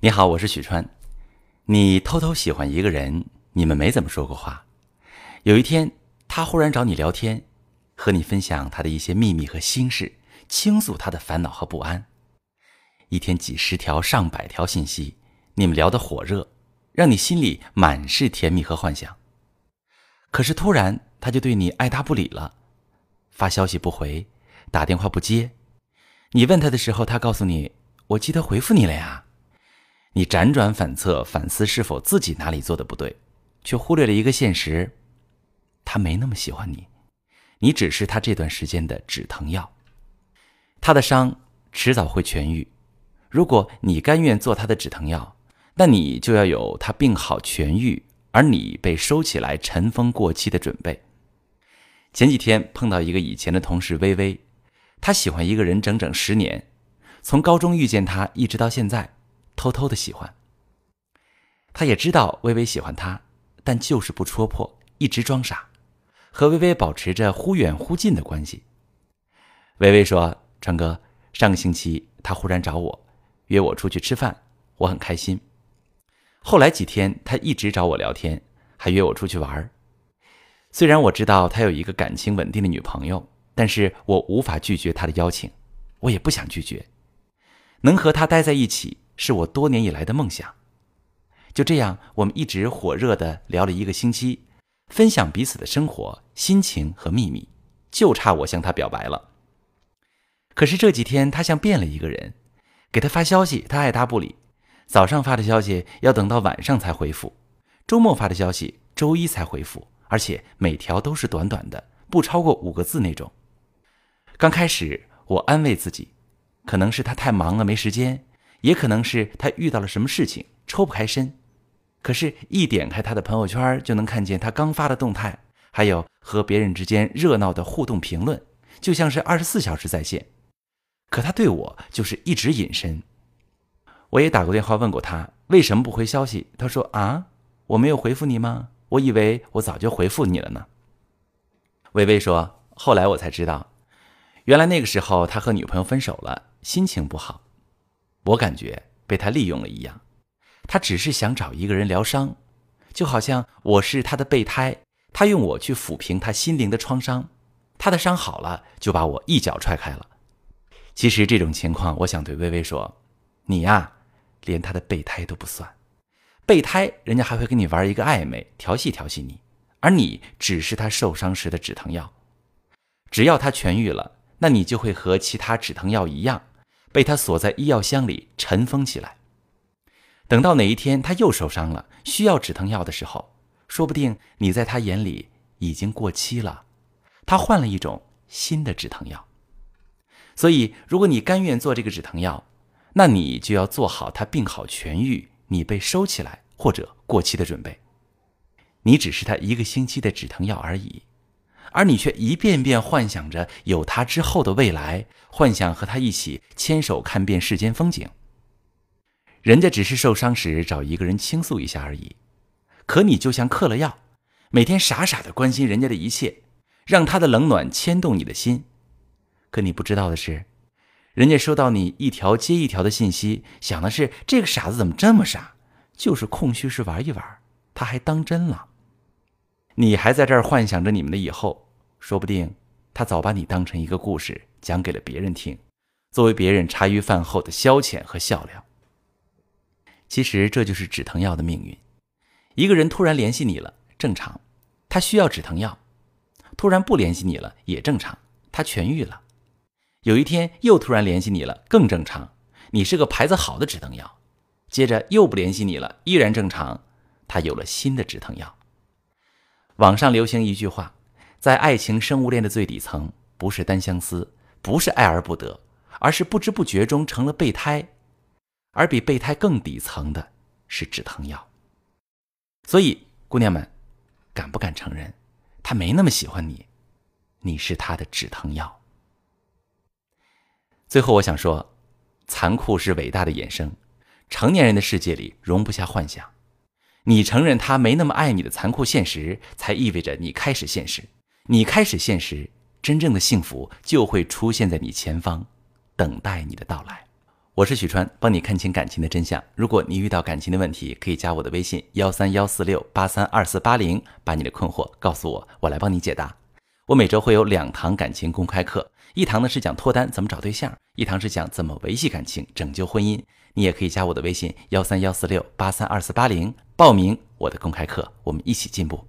你好，我是许川。你偷偷喜欢一个人，你们没怎么说过话。有一天，他忽然找你聊天，和你分享他的一些秘密和心事，倾诉他的烦恼和不安。一天几十条、上百条信息，你们聊得火热，让你心里满是甜蜜和幻想。可是突然，他就对你爱答不理了，发消息不回，打电话不接。你问他的时候，他告诉你：“我记得回复你了呀。”你辗转反侧，反思是否自己哪里做的不对，却忽略了一个现实：他没那么喜欢你，你只是他这段时间的止疼药。他的伤迟早会痊愈，如果你甘愿做他的止疼药，那你就要有他病好痊愈，而你被收起来尘封过期的准备。前几天碰到一个以前的同事微微。他喜欢一个人整整十年，从高中遇见他一直到现在，偷偷的喜欢。他也知道微微喜欢他，但就是不戳破，一直装傻，和微微保持着忽远忽近的关系。微微说：“川哥，上个星期他忽然找我，约我出去吃饭，我很开心。后来几天他一直找我聊天，还约我出去玩儿虽然我知道他有一个感情稳定的女朋友。”但是我无法拒绝他的邀请，我也不想拒绝。能和他待在一起是我多年以来的梦想。就这样，我们一直火热的聊了一个星期，分享彼此的生活、心情和秘密，就差我向他表白了。可是这几天他像变了一个人，给他发消息他爱答不理，早上发的消息要等到晚上才回复，周末发的消息周一才回复，而且每条都是短短的，不超过五个字那种。刚开始，我安慰自己，可能是他太忙了没时间，也可能是他遇到了什么事情抽不开身。可是，一点开他的朋友圈，就能看见他刚发的动态，还有和别人之间热闹的互动评论，就像是二十四小时在线。可他对我就是一直隐身。我也打过电话问过他为什么不回消息，他说：“啊，我没有回复你吗？我以为我早就回复你了呢。”微微说：“后来我才知道。”原来那个时候他和女朋友分手了，心情不好，我感觉被他利用了一样。他只是想找一个人疗伤，就好像我是他的备胎，他用我去抚平他心灵的创伤。他的伤好了，就把我一脚踹开了。其实这种情况，我想对微微说：“你呀，连他的备胎都不算。备胎人家还会跟你玩一个暧昧，调戏调戏你，而你只是他受伤时的止疼药。只要他痊愈了。”那你就会和其他止疼药一样，被他锁在医药箱里尘封起来。等到哪一天他又受伤了，需要止疼药的时候，说不定你在他眼里已经过期了，他换了一种新的止疼药。所以，如果你甘愿做这个止疼药，那你就要做好他病好痊愈，你被收起来或者过期的准备。你只是他一个星期的止疼药而已。而你却一遍遍幻想着有他之后的未来，幻想和他一起牵手看遍世间风景。人家只是受伤时找一个人倾诉一下而已，可你就像嗑了药，每天傻傻的关心人家的一切，让他的冷暖牵动你的心。可你不知道的是，人家收到你一条接一条的信息，想的是这个傻子怎么这么傻，就是空虚时玩一玩，他还当真了。你还在这儿幻想着你们的以后，说不定他早把你当成一个故事讲给了别人听，作为别人茶余饭后的消遣和笑料。其实这就是止疼药的命运。一个人突然联系你了，正常，他需要止疼药；突然不联系你了，也正常，他痊愈了。有一天又突然联系你了，更正常，你是个牌子好的止疼药。接着又不联系你了，依然正常，他有了新的止疼药。网上流行一句话，在爱情生物链的最底层，不是单相思，不是爱而不得，而是不知不觉中成了备胎，而比备胎更底层的是止疼药。所以，姑娘们，敢不敢承认，他没那么喜欢你，你是他的止疼药？最后，我想说，残酷是伟大的衍生，成年人的世界里容不下幻想。你承认他没那么爱你的残酷现实，才意味着你开始现实。你开始现实，真正的幸福就会出现在你前方，等待你的到来。我是许川，帮你看清感情的真相。如果你遇到感情的问题，可以加我的微信幺三幺四六八三二四八零，把你的困惑告诉我，我来帮你解答。我每周会有两堂感情公开课，一堂呢是讲脱单怎么找对象，一堂是讲怎么维系感情、拯救婚姻。你也可以加我的微信幺三幺四六八三二四八零，报名我的公开课，我们一起进步。